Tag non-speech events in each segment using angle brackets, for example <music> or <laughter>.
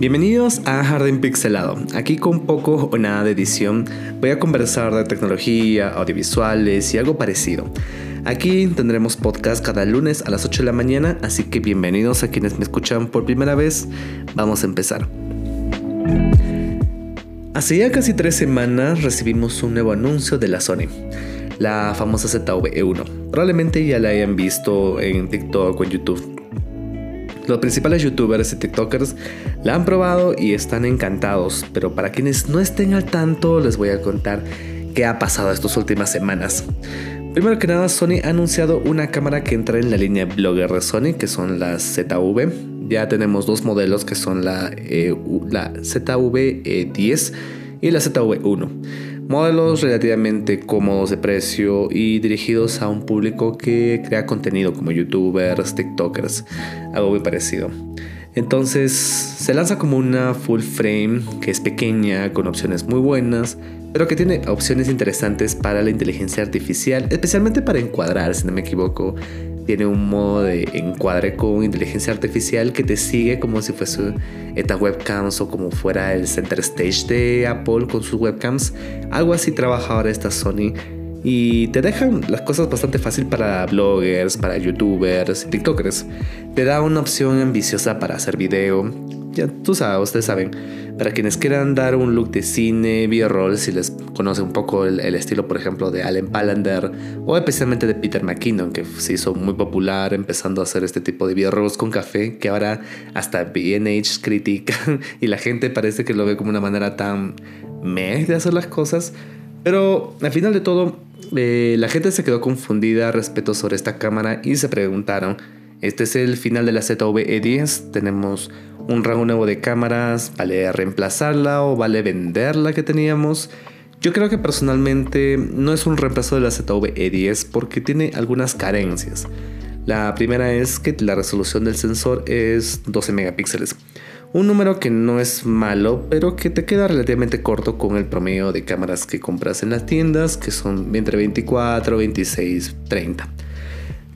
Bienvenidos a Jardín Pixelado. Aquí con poco o nada de edición voy a conversar de tecnología, audiovisuales y algo parecido. Aquí tendremos podcast cada lunes a las 8 de la mañana, así que bienvenidos a quienes me escuchan por primera vez. Vamos a empezar. Hace ya casi tres semanas recibimos un nuevo anuncio de la Sony, la famosa ZV-E1. Probablemente ya la hayan visto en TikTok o en YouTube. Los principales youtubers y tiktokers la han probado y están encantados, pero para quienes no estén al tanto les voy a contar qué ha pasado estas últimas semanas. Primero que nada, Sony ha anunciado una cámara que entra en la línea Blogger de Sony, que son las ZV. Ya tenemos dos modelos que son la, e la ZV-10 y la ZV-1 modelos relativamente cómodos de precio y dirigidos a un público que crea contenido como youtubers, tiktokers, algo muy parecido. Entonces se lanza como una full frame que es pequeña, con opciones muy buenas, pero que tiene opciones interesantes para la inteligencia artificial, especialmente para encuadrar, si no me equivoco tiene un modo de encuadre con inteligencia artificial que te sigue como si fuese estas webcams o como fuera el center stage de Apple con sus webcams. Algo así trabaja ahora esta Sony y te dejan las cosas bastante fácil para bloggers, para youtubers tiktokers. Te da una opción ambiciosa para hacer video. Tú sabes, ustedes saben para quienes quieran dar un look de cine, B-roll, si les conoce un poco el, estilo, por ejemplo, de Allen Palander o especialmente de Peter McKinnon, que se hizo muy popular empezando a hacer este tipo de B-rolls con café, que ahora hasta BNH critica <laughs> y la gente parece que lo ve como una manera tan meh de hacer las cosas. Pero al final de todo, eh, la gente se quedó confundida respecto sobre esta cámara y se preguntaron, ¿este es el final de la ZV-E10? Tenemos un rango nuevo de cámaras, vale reemplazarla o vale vender la que teníamos. Yo creo que personalmente no es un reemplazo de la ZV-E10 porque tiene algunas carencias. La primera es que la resolución del sensor es 12 megapíxeles. Un número que no es malo, pero que te queda relativamente corto con el promedio de cámaras que compras en las tiendas, que son entre 24, 26, 30.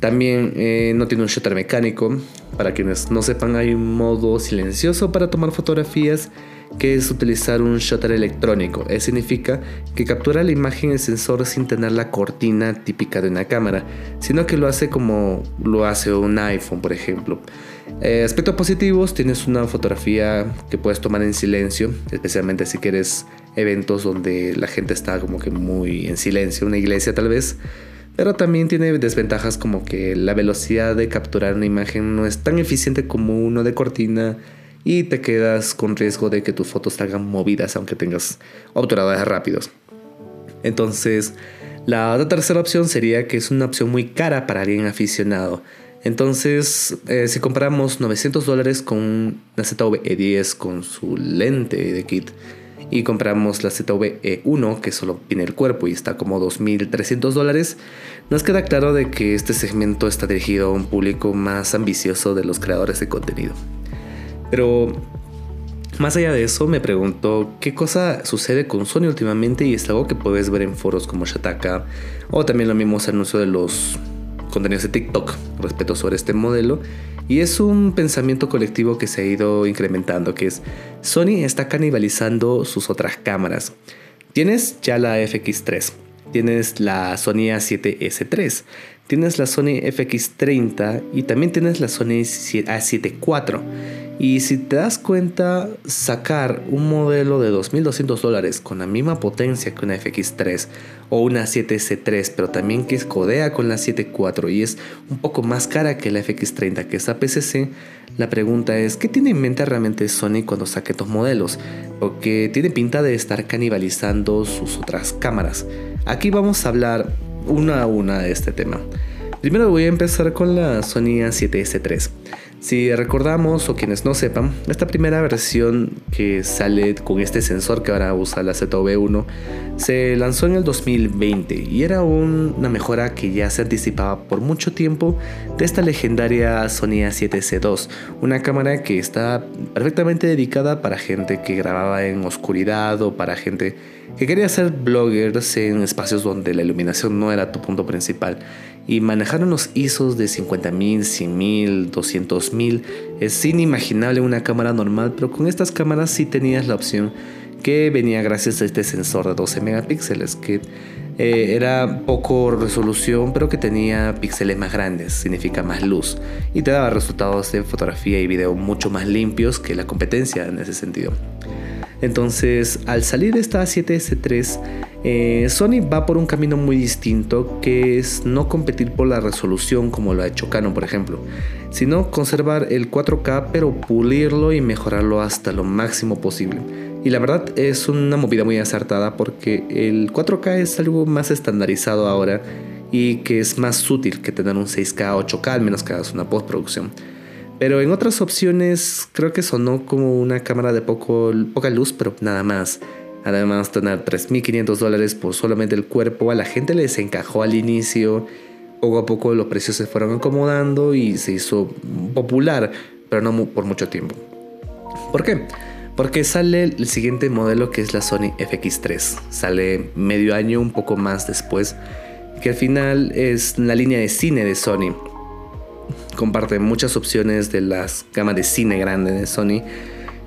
También eh, no tiene un shutter mecánico. Para quienes no sepan, hay un modo silencioso para tomar fotografías que es utilizar un shutter electrónico. Eso significa que captura la imagen el sensor sin tener la cortina típica de una cámara, sino que lo hace como lo hace un iPhone, por ejemplo. Eh, aspectos positivos, tienes una fotografía que puedes tomar en silencio, especialmente si quieres eventos donde la gente está como que muy en silencio, una iglesia tal vez. Pero también tiene desventajas como que la velocidad de capturar una imagen no es tan eficiente como uno de cortina y te quedas con riesgo de que tus fotos salgan movidas aunque tengas obturadores rápidos. Entonces, la tercera opción sería que es una opción muy cara para alguien aficionado. Entonces, eh, si comparamos 900 dólares con una ZV-E10 con su lente de kit, y compramos la ZV-E1 que solo tiene el cuerpo y está como 2.300 dólares, nos queda claro de que este segmento está dirigido a un público más ambicioso de los creadores de contenido. Pero más allá de eso, me pregunto qué cosa sucede con Sony últimamente y es algo que puedes ver en foros como Shataka o también lo mismo se anunció de los contenidos de TikTok respecto sobre este modelo y es un pensamiento colectivo que se ha ido incrementando, que es Sony está canibalizando sus otras cámaras. Tienes ya la FX3, tienes la Sony A7S3, tienes la Sony FX30 y también tienes la Sony A7 IV. Y si te das cuenta, sacar un modelo de 2.200 dólares con la misma potencia que una FX3 o una 7C3, pero también que codea con la 7.4 y es un poco más cara que la FX30 que es PCC, la pregunta es, ¿qué tiene en mente realmente Sony cuando saque estos modelos? Porque tiene pinta de estar canibalizando sus otras cámaras. Aquí vamos a hablar una a una de este tema. Primero voy a empezar con la Sony A7S3. Si recordamos o quienes no sepan, esta primera versión que sale con este sensor que ahora usa la ZV1 se lanzó en el 2020 y era una mejora que ya se anticipaba por mucho tiempo de esta legendaria Sony A7C2, una cámara que está perfectamente dedicada para gente que grababa en oscuridad o para gente que quería ser bloggers en espacios donde la iluminación no era tu punto principal. Y manejar manejaron los ISOs de 50.000, 100.000, 200.000 es inimaginable una cámara normal, pero con estas cámaras sí tenías la opción que venía gracias a este sensor de 12 megapíxeles que eh, era poco resolución pero que tenía píxeles más grandes, significa más luz y te daba resultados de fotografía y video mucho más limpios que la competencia en ese sentido. Entonces, al salir esta 7S3, eh, Sony va por un camino muy distinto que es no competir por la resolución como lo ha hecho Canon, por ejemplo, sino conservar el 4K pero pulirlo y mejorarlo hasta lo máximo posible. Y la verdad es una movida muy acertada porque el 4K es algo más estandarizado ahora y que es más útil que tener un 6K 8K al menos que hagas una postproducción. Pero en otras opciones creo que sonó como una cámara de poco, poca luz, pero nada más. Además, tener 3.500 dólares por solamente el cuerpo a la gente les encajó al inicio. Poco a poco los precios se fueron acomodando y se hizo popular, pero no por mucho tiempo. ¿Por qué? Porque sale el siguiente modelo que es la Sony FX3. Sale medio año, un poco más después. Que al final es la línea de cine de Sony. Comparte muchas opciones de las gamas de cine grande de Sony.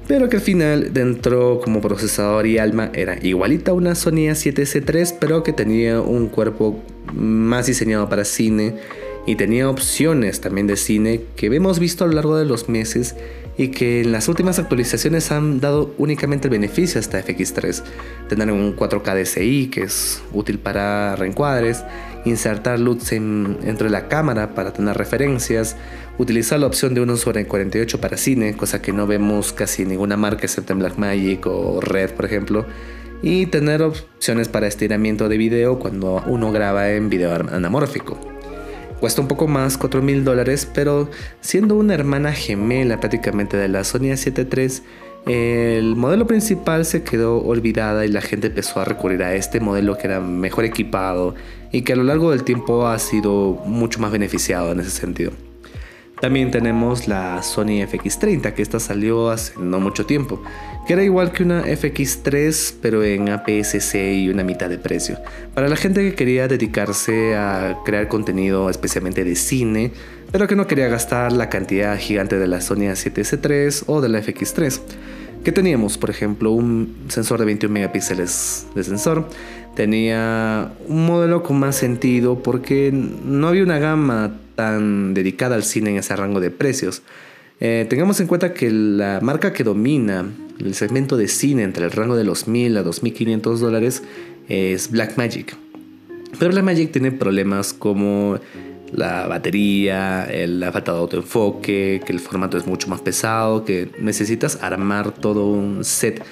Pero que al final dentro como procesador y alma era igualita a una Sony A7C3 pero que tenía un cuerpo más diseñado para cine y tenía opciones también de cine que hemos visto a lo largo de los meses y que en las últimas actualizaciones han dado únicamente el beneficio a esta FX3. Tener un 4K DCI que es útil para reencuadres, insertar LUTs en, dentro de la cámara para tener referencias, utilizar la opción de 1 sobre 48 para cine, cosa que no vemos casi ninguna marca excepto en Blackmagic o Red por ejemplo, y tener opciones para estiramiento de video cuando uno graba en video anamórfico. Cuesta un poco más, 4 mil dólares, pero siendo una hermana gemela prácticamente de la Sony A7 III, el modelo principal se quedó olvidada y la gente empezó a recurrir a este modelo que era mejor equipado y que a lo largo del tiempo ha sido mucho más beneficiado en ese sentido. También tenemos la Sony FX30, que esta salió hace no mucho tiempo, que era igual que una FX3, pero en APS-C y una mitad de precio. Para la gente que quería dedicarse a crear contenido especialmente de cine, pero que no quería gastar la cantidad gigante de la Sony A7S3 o de la FX3. Que teníamos, por ejemplo, un sensor de 21 megapíxeles de sensor, tenía un modelo con más sentido porque no había una gama tan dedicada al cine en ese rango de precios. Eh, tengamos en cuenta que la marca que domina el segmento de cine entre el rango de los 1000 a 2500 dólares es Blackmagic. Pero Blackmagic tiene problemas como la batería, la falta de autoenfoque, que el formato es mucho más pesado, que necesitas armar todo un set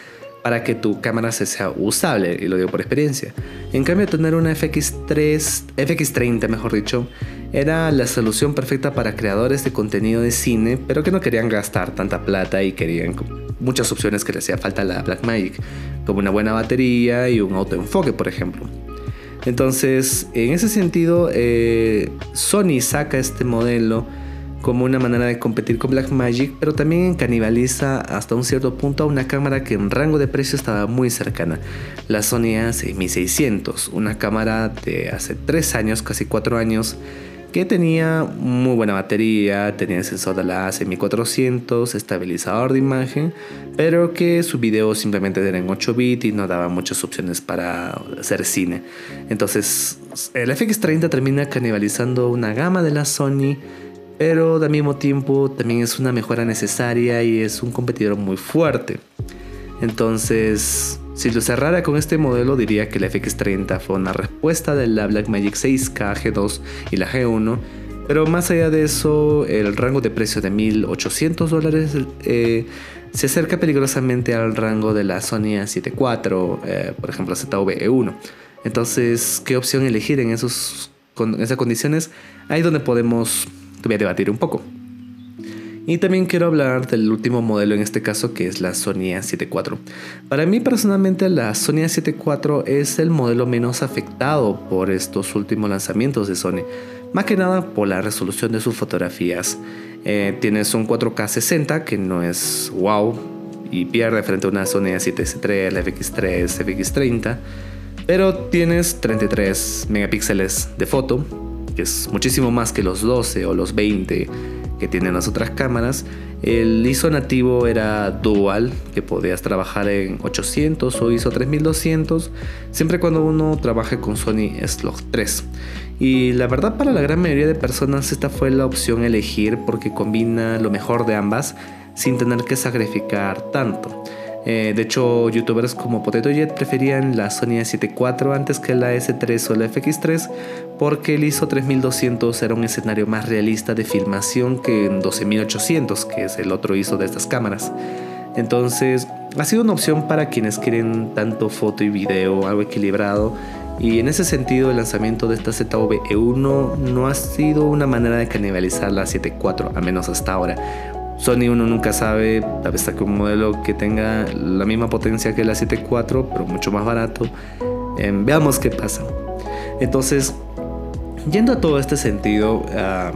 para que tu cámara se sea usable, y lo digo por experiencia. En cambio, tener una FX3, FX30, mejor dicho, era la solución perfecta para creadores de contenido de cine, pero que no querían gastar tanta plata y querían muchas opciones que le hacía falta a la Blackmagic, como una buena batería y un autoenfoque, por ejemplo. Entonces, en ese sentido, eh, Sony saca este modelo como una manera de competir con Blackmagic, pero también canibaliza hasta un cierto punto a una cámara que en rango de precio estaba muy cercana, la Sony A6600, una cámara de hace 3 años, casi 4 años, que tenía muy buena batería, tenía sensor de la A6400, estabilizador de imagen, pero que su video simplemente era en 8 bits y no daba muchas opciones para hacer cine. Entonces, el FX30 termina canibalizando una gama de la Sony pero al mismo tiempo también es una mejora necesaria y es un competidor muy fuerte. Entonces, si lo cerrara con este modelo, diría que la FX30 fue una respuesta de la Blackmagic 6K G2 y la G1. Pero más allá de eso, el rango de precio de 1800 dólares eh, se acerca peligrosamente al rango de la Sony A7 IV, eh, por ejemplo, ZV-E1. Entonces, ¿qué opción elegir en, esos, en esas condiciones? Ahí donde podemos debatir un poco. Y también quiero hablar del último modelo en este caso que es la Sony A7 IV. Para mí personalmente la Sony A7 IV es el modelo menos afectado por estos últimos lanzamientos de Sony. Más que nada por la resolución de sus fotografías. Eh, tienes un 4K 60 que no es wow y pierde frente a una Sony A7S3, la FX3, FX30. Pero tienes 33 megapíxeles de foto que es muchísimo más que los 12 o los 20 que tienen las otras cámaras. El ISO nativo era dual, que podías trabajar en 800 o ISO 3200, siempre cuando uno trabaje con Sony Slog 3. Y la verdad para la gran mayoría de personas esta fue la opción elegir porque combina lo mejor de ambas sin tener que sacrificar tanto. Eh, de hecho, youtubers como Potato Jet preferían la Sony A7 IV antes que la S3 o la FX3 porque el ISO 3200 era un escenario más realista de filmación que en 12800, que es el otro ISO de estas cámaras. Entonces, ha sido una opción para quienes quieren tanto foto y video, algo equilibrado. Y en ese sentido, el lanzamiento de esta ZV-E1 no ha sido una manera de canibalizar la 7.4, al menos hasta ahora. Sony uno nunca sabe, tal vez saque un modelo que tenga la misma potencia que la 7.4, pero mucho más barato. Em, veamos qué pasa. Entonces, yendo a todo este sentido, ah,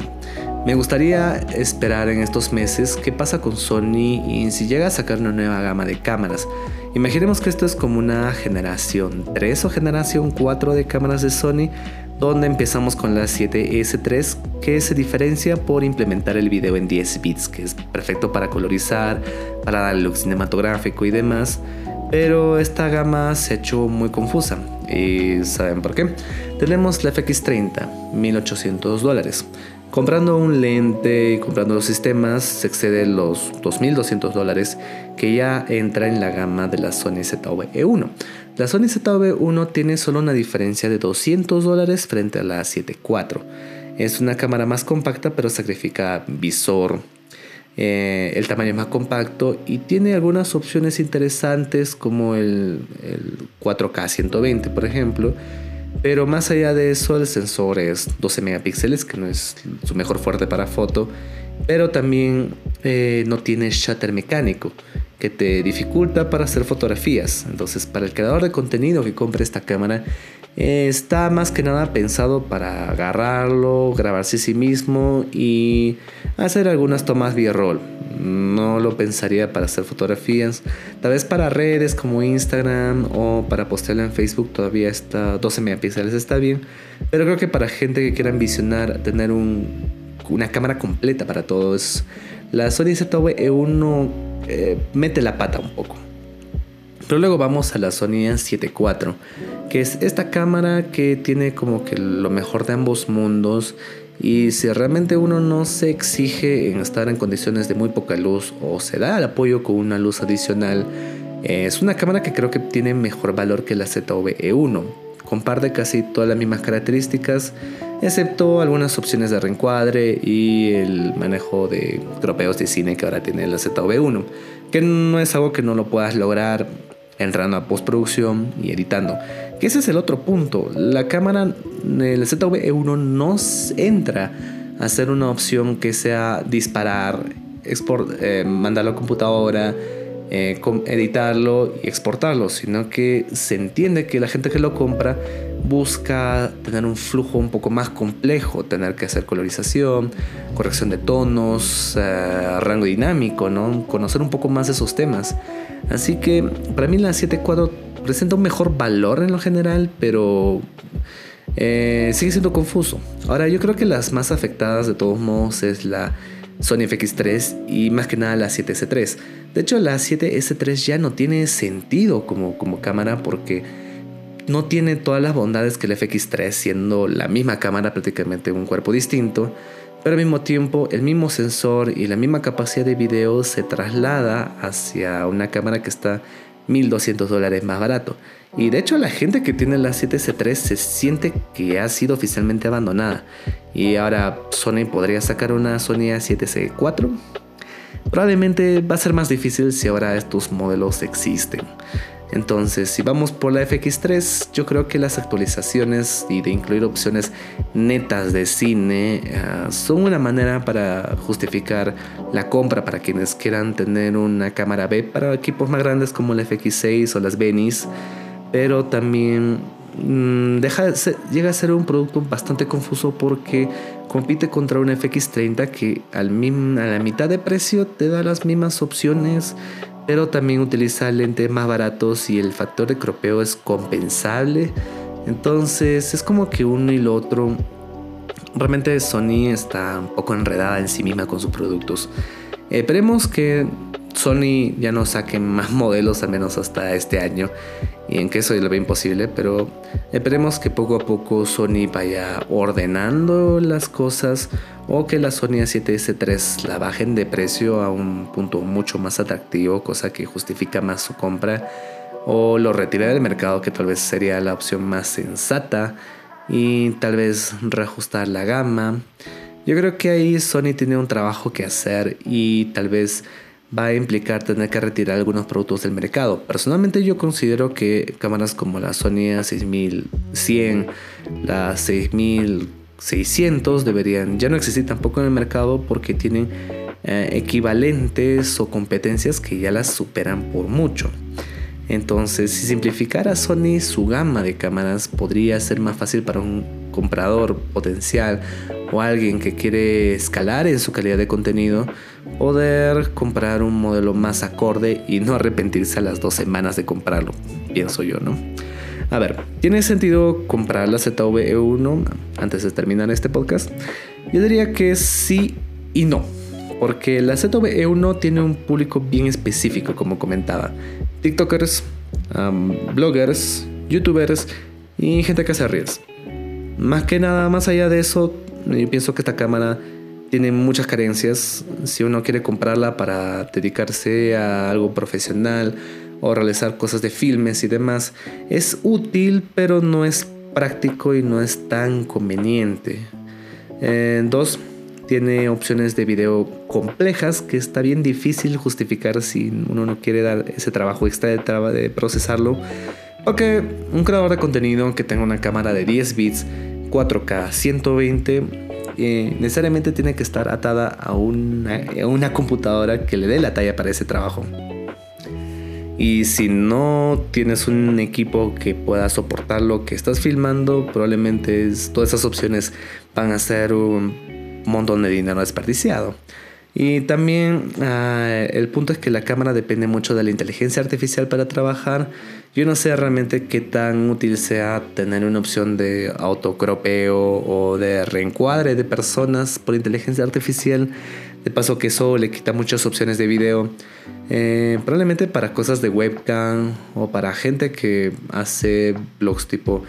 me gustaría esperar en estos meses qué pasa con Sony y si llega a sacar una nueva gama de cámaras. Imaginemos que esto es como una generación 3 o generación 4 de cámaras de Sony, donde empezamos con la 7S3 que se diferencia por implementar el video en 10 bits, que es perfecto para colorizar, para dar look cinematográfico y demás. Pero esta gama se ha hecho muy confusa. ¿Y saben por qué? Tenemos la FX30, 1800 dólares. Comprando un lente y comprando los sistemas se excede los 2.200 dólares que ya entra en la gama de la Sony ZV-E1. La Sony ZV-1 tiene solo una diferencia de 200 dólares frente a la 7.4. Es una cámara más compacta pero sacrifica visor. Eh, el tamaño es más compacto y tiene algunas opciones interesantes como el, el 4K 120 por ejemplo pero más allá de eso, el sensor es 12 megapíxeles, que no es su mejor fuerte para foto, pero también eh, no tiene shutter mecánico, que te dificulta para hacer fotografías. Entonces, para el creador de contenido que compre esta cámara, está más que nada pensado para agarrarlo, grabarse a sí mismo y hacer algunas tomas vía roll no lo pensaría para hacer fotografías. Tal vez para redes como Instagram o para postearlo en Facebook todavía está 12 megapíxeles está bien. Pero creo que para gente que quiera ambicionar tener una cámara completa para todos, la Sony ZV-E1 eh, mete la pata un poco. Pero luego vamos a la Sony A7 IV, que es esta cámara que tiene como que lo mejor de ambos mundos y si realmente uno no se exige en estar en condiciones de muy poca luz o se da el apoyo con una luz adicional, eh, es una cámara que creo que tiene mejor valor que la ZV-E1. Comparte casi todas las mismas características, excepto algunas opciones de reencuadre y el manejo de tropeos de cine que ahora tiene la ZV-1, que no es algo que no lo puedas lograr entrando a postproducción y editando. Que ese es el otro punto. La cámara, el ZV-E1 no entra a ser una opción que sea disparar, export, eh, mandarlo a computadora, eh, editarlo y exportarlo, sino que se entiende que la gente que lo compra busca tener un flujo un poco más complejo, tener que hacer colorización, corrección de tonos, eh, rango dinámico, ¿no? conocer un poco más de esos temas. Así que para mí la 7.4 presenta un mejor valor en lo general, pero eh, sigue siendo confuso. Ahora yo creo que las más afectadas de todos modos es la Sony FX3 y más que nada la 7S3. De hecho la 7S3 ya no tiene sentido como, como cámara porque no tiene todas las bondades que la FX3 siendo la misma cámara prácticamente un cuerpo distinto pero al mismo tiempo el mismo sensor y la misma capacidad de video se traslada hacia una cámara que está 1200 dólares más barato. Y de hecho la gente que tiene la 7C3 se siente que ha sido oficialmente abandonada. Y ahora Sony podría sacar una Sony A7C4. Probablemente va a ser más difícil si ahora estos modelos existen. Entonces, si vamos por la FX3, yo creo que las actualizaciones y de incluir opciones netas de cine ah, son una manera para justificar la compra para quienes quieran tener una cámara B para equipos más grandes como la FX6 o las Benis, pero también mm, llega a ser un producto bastante confuso porque compite contra una FX30 que al a la mitad de precio te da las mismas opciones pero también utiliza lentes más baratos y el factor de cropeo es compensable. Entonces es como que uno y lo otro realmente Sony está un poco enredada en sí misma con sus productos. Esperemos que Sony ya no saque más modelos, al menos hasta este año, y en que eso lo ve imposible, pero esperemos que poco a poco Sony vaya ordenando las cosas o que la Sony A7S3 la bajen de precio a un punto mucho más atractivo, cosa que justifica más su compra, o lo retire del mercado, que tal vez sería la opción más sensata, y tal vez reajustar la gama. Yo creo que ahí Sony tiene un trabajo que hacer y tal vez va a implicar tener que retirar algunos productos del mercado. Personalmente yo considero que cámaras como la Sony A6100, la 6600 deberían ya no existir tampoco en el mercado porque tienen eh, equivalentes o competencias que ya las superan por mucho. Entonces, si simplificara Sony su gama de cámaras, podría ser más fácil para un comprador potencial o alguien que quiere escalar en su calidad de contenido, poder comprar un modelo más acorde y no arrepentirse a las dos semanas de comprarlo, pienso yo, ¿no? A ver, ¿tiene sentido comprar la ZV-E1 antes de terminar este podcast? Yo diría que sí y no, porque la ZV-E1 tiene un público bien específico, como comentaba. TikTokers, bloggers, YouTubers y gente que hace reels. Más que nada, más allá de eso, yo pienso que esta cámara tiene muchas carencias. Si uno quiere comprarla para dedicarse a algo profesional o realizar cosas de filmes y demás, es útil, pero no es práctico y no es tan conveniente. Eh, dos, tiene opciones de video complejas que está bien difícil justificar si uno no quiere dar ese trabajo extra de, de procesarlo. Porque un creador de contenido que tenga una cámara de 10 bits, 4K, 120, eh, necesariamente tiene que estar atada a una, a una computadora que le dé la talla para ese trabajo. Y si no tienes un equipo que pueda soportar lo que estás filmando, probablemente todas esas opciones van a ser un montón de dinero desperdiciado. Y también ah, el punto es que la cámara depende mucho de la inteligencia artificial para trabajar. Yo no sé realmente qué tan útil sea tener una opción de autocropeo o de reencuadre de personas por inteligencia artificial. De paso que eso le quita muchas opciones de video. Eh, probablemente para cosas de webcam o para gente que hace blogs tipo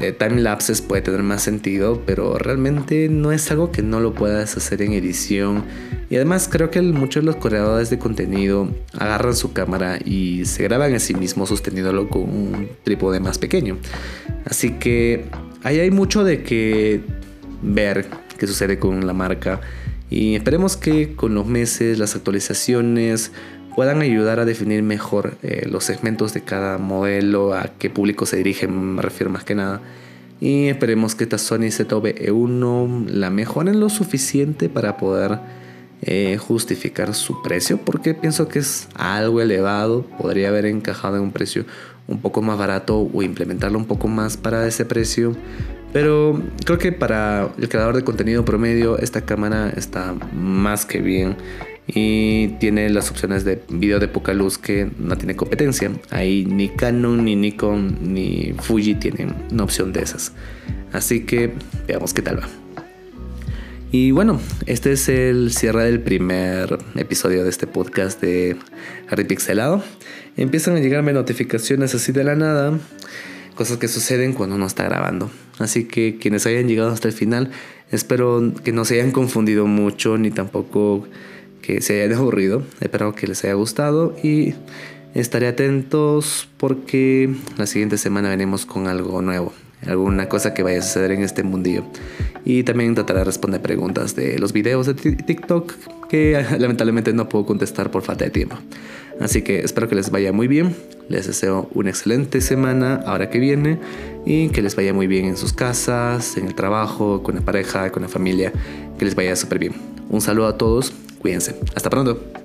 eh, time lapses puede tener más sentido, pero realmente no es algo que no lo puedas hacer en edición. Y además creo que muchos de los creadores de contenido agarran su cámara y se graban a sí mismos sosteniéndolo con un trípode más pequeño. Así que ahí hay mucho de que ver qué sucede con la marca. Y esperemos que con los meses, las actualizaciones, puedan ayudar a definir mejor eh, los segmentos de cada modelo, a qué público se dirigen, me refiero más que nada. Y esperemos que esta Sony ZV-E1 la mejoren lo suficiente para poder eh, justificar su precio, porque pienso que es algo elevado, podría haber encajado en un precio un poco más barato o implementarlo un poco más para ese precio. Pero creo que para el creador de contenido promedio esta cámara está más que bien y tiene las opciones de video de poca luz que no tiene competencia. Ahí ni Canon, ni Nikon, ni Fuji tienen una opción de esas. Así que veamos qué tal va. Y bueno, este es el cierre del primer episodio de este podcast de Harry Pixelado. Empiezan a llegarme notificaciones así de la nada, cosas que suceden cuando uno está grabando. Así que quienes hayan llegado hasta el final, espero que no se hayan confundido mucho ni tampoco que se hayan aburrido. Espero que les haya gustado y estaré atentos porque la siguiente semana venimos con algo nuevo, alguna cosa que vaya a suceder en este mundillo. Y también trataré de responder preguntas de los videos de TikTok que <laughs> lamentablemente no puedo contestar por falta de tiempo. Así que espero que les vaya muy bien. Les deseo una excelente semana ahora que viene y que les vaya muy bien en sus casas, en el trabajo, con la pareja, con la familia. Que les vaya súper bien. Un saludo a todos Cuídense. Hasta pronto.